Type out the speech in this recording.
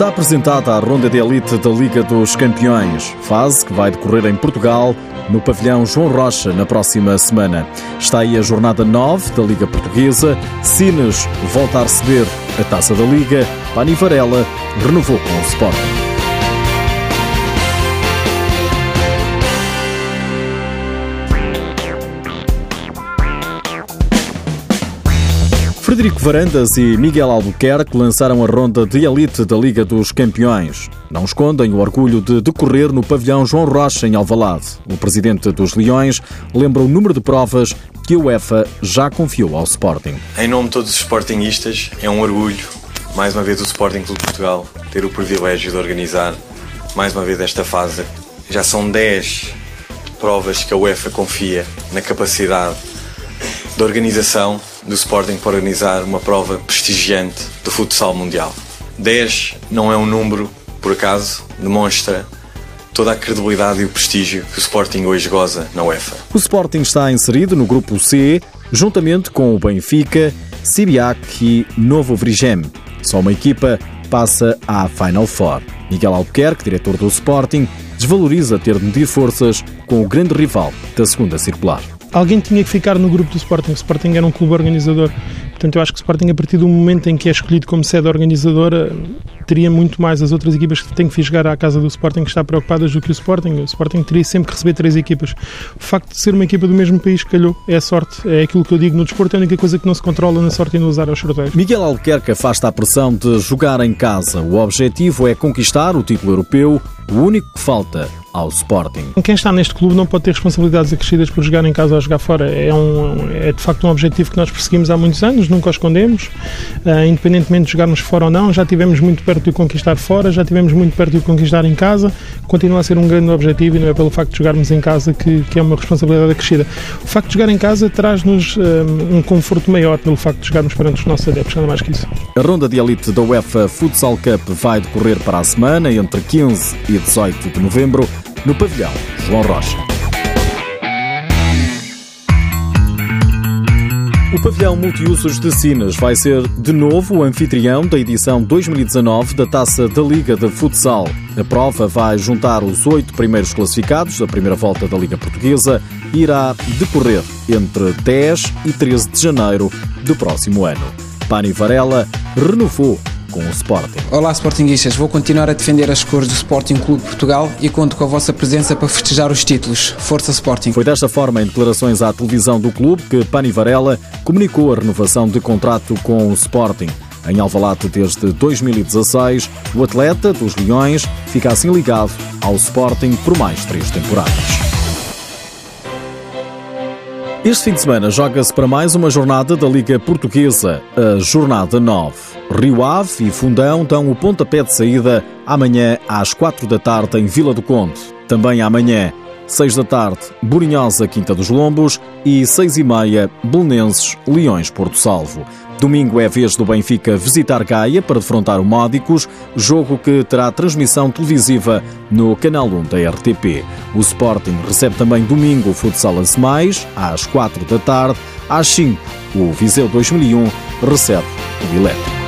Está apresentada a ronda de elite da Liga dos Campeões, fase que vai decorrer em Portugal, no pavilhão João Rocha, na próxima semana. Está aí a jornada 9 da Liga Portuguesa. Sines volta a receber a taça da Liga. Pani Varela renovou com o Sporting. Frederico Varandas e Miguel Albuquerque lançaram a ronda de elite da Liga dos Campeões. Não escondem o orgulho de decorrer no pavilhão João Rocha, em Alvalade. O presidente dos Leões lembra o número de provas que a UEFA já confiou ao Sporting. Em nome de todos os Sportingistas, é um orgulho, mais uma vez, o Sporting Clube de Portugal ter o privilégio de organizar mais uma vez esta fase. Já são 10 provas que a UEFA confia na capacidade de organização do Sporting para organizar uma prova prestigiante do futsal mundial. 10 não é um número, por acaso, demonstra toda a credibilidade e o prestígio que o Sporting hoje goza na UEFA. O Sporting está inserido no grupo C, juntamente com o Benfica, Sibiac e Novo Vrigem. Só uma equipa passa à Final Four. Miguel Albuquerque, diretor do Sporting, desvaloriza ter de medir forças com o grande rival da segunda circular alguém tinha que ficar no grupo do Sporting. O Sporting era um clube organizador. Portanto, eu acho que o Sporting, a partir do momento em que é escolhido como sede organizadora, teria muito mais as outras equipas que têm que chegar à casa do Sporting que está preocupadas do que o Sporting. O Sporting teria sempre que receber três equipas. O facto de ser uma equipa do mesmo país calhou. É a sorte. É aquilo que eu digo no desporto. É a única coisa que não se controla na sorte e no usar aos sorteios. Miguel Albuquerque afasta a pressão de jogar em casa. O objetivo é conquistar o título europeu. O único que falta ao Sporting. Quem está neste clube não pode ter responsabilidades acrescidas por jogar em casa ou jogar fora. É, um, é de facto um objetivo que nós perseguimos há muitos anos, nunca o escondemos, uh, independentemente de jogarmos fora ou não. Já tivemos muito perto de o conquistar fora, já tivemos muito perto de o conquistar em casa. Continua a ser um grande objetivo e não é pelo facto de jogarmos em casa que, que é uma responsabilidade acrescida. O facto de jogar em casa traz-nos um, eh, um conforto maior pelo facto de jogarmos perante os nossos adeptos, nada mais que isso. A ronda de elite da UEFA Futsal Cup vai decorrer para a semana, entre 15 e 18 de novembro no pavilhão João Rocha. O pavilhão multiusos de Sinas vai ser de novo o anfitrião da edição 2019 da Taça da Liga de Futsal. A prova vai juntar os oito primeiros classificados da primeira volta da Liga Portuguesa e irá decorrer entre 10 e 13 de janeiro do próximo ano. Pani Varela renovou com o Sporting. Olá Sportingistas, vou continuar a defender as cores do Sporting Clube Portugal e conto com a vossa presença para festejar os títulos. Força Sporting! Foi desta forma, em declarações à televisão do clube, que Pani Varela comunicou a renovação de contrato com o Sporting. Em Alvalade desde 2016, o atleta dos Leões fica assim ligado ao Sporting por mais três temporadas. Este fim de semana joga-se para mais uma jornada da Liga Portuguesa, a Jornada 9. Rio Ave e Fundão dão o pontapé de saída amanhã às 4 da tarde em Vila do Conde. Também amanhã, 6 da tarde, Borinhosa, Quinta dos Lombos e 6 e meia, Belenenses, Leões, Porto Salvo. Domingo é vez do Benfica visitar Gaia para defrontar o Módicos, jogo que terá transmissão televisiva no canal 1 da RTP. O Sporting recebe também domingo o Futsal Mais, às 4 da tarde. Às 5, o Viseu 2001 recebe o Elétrico.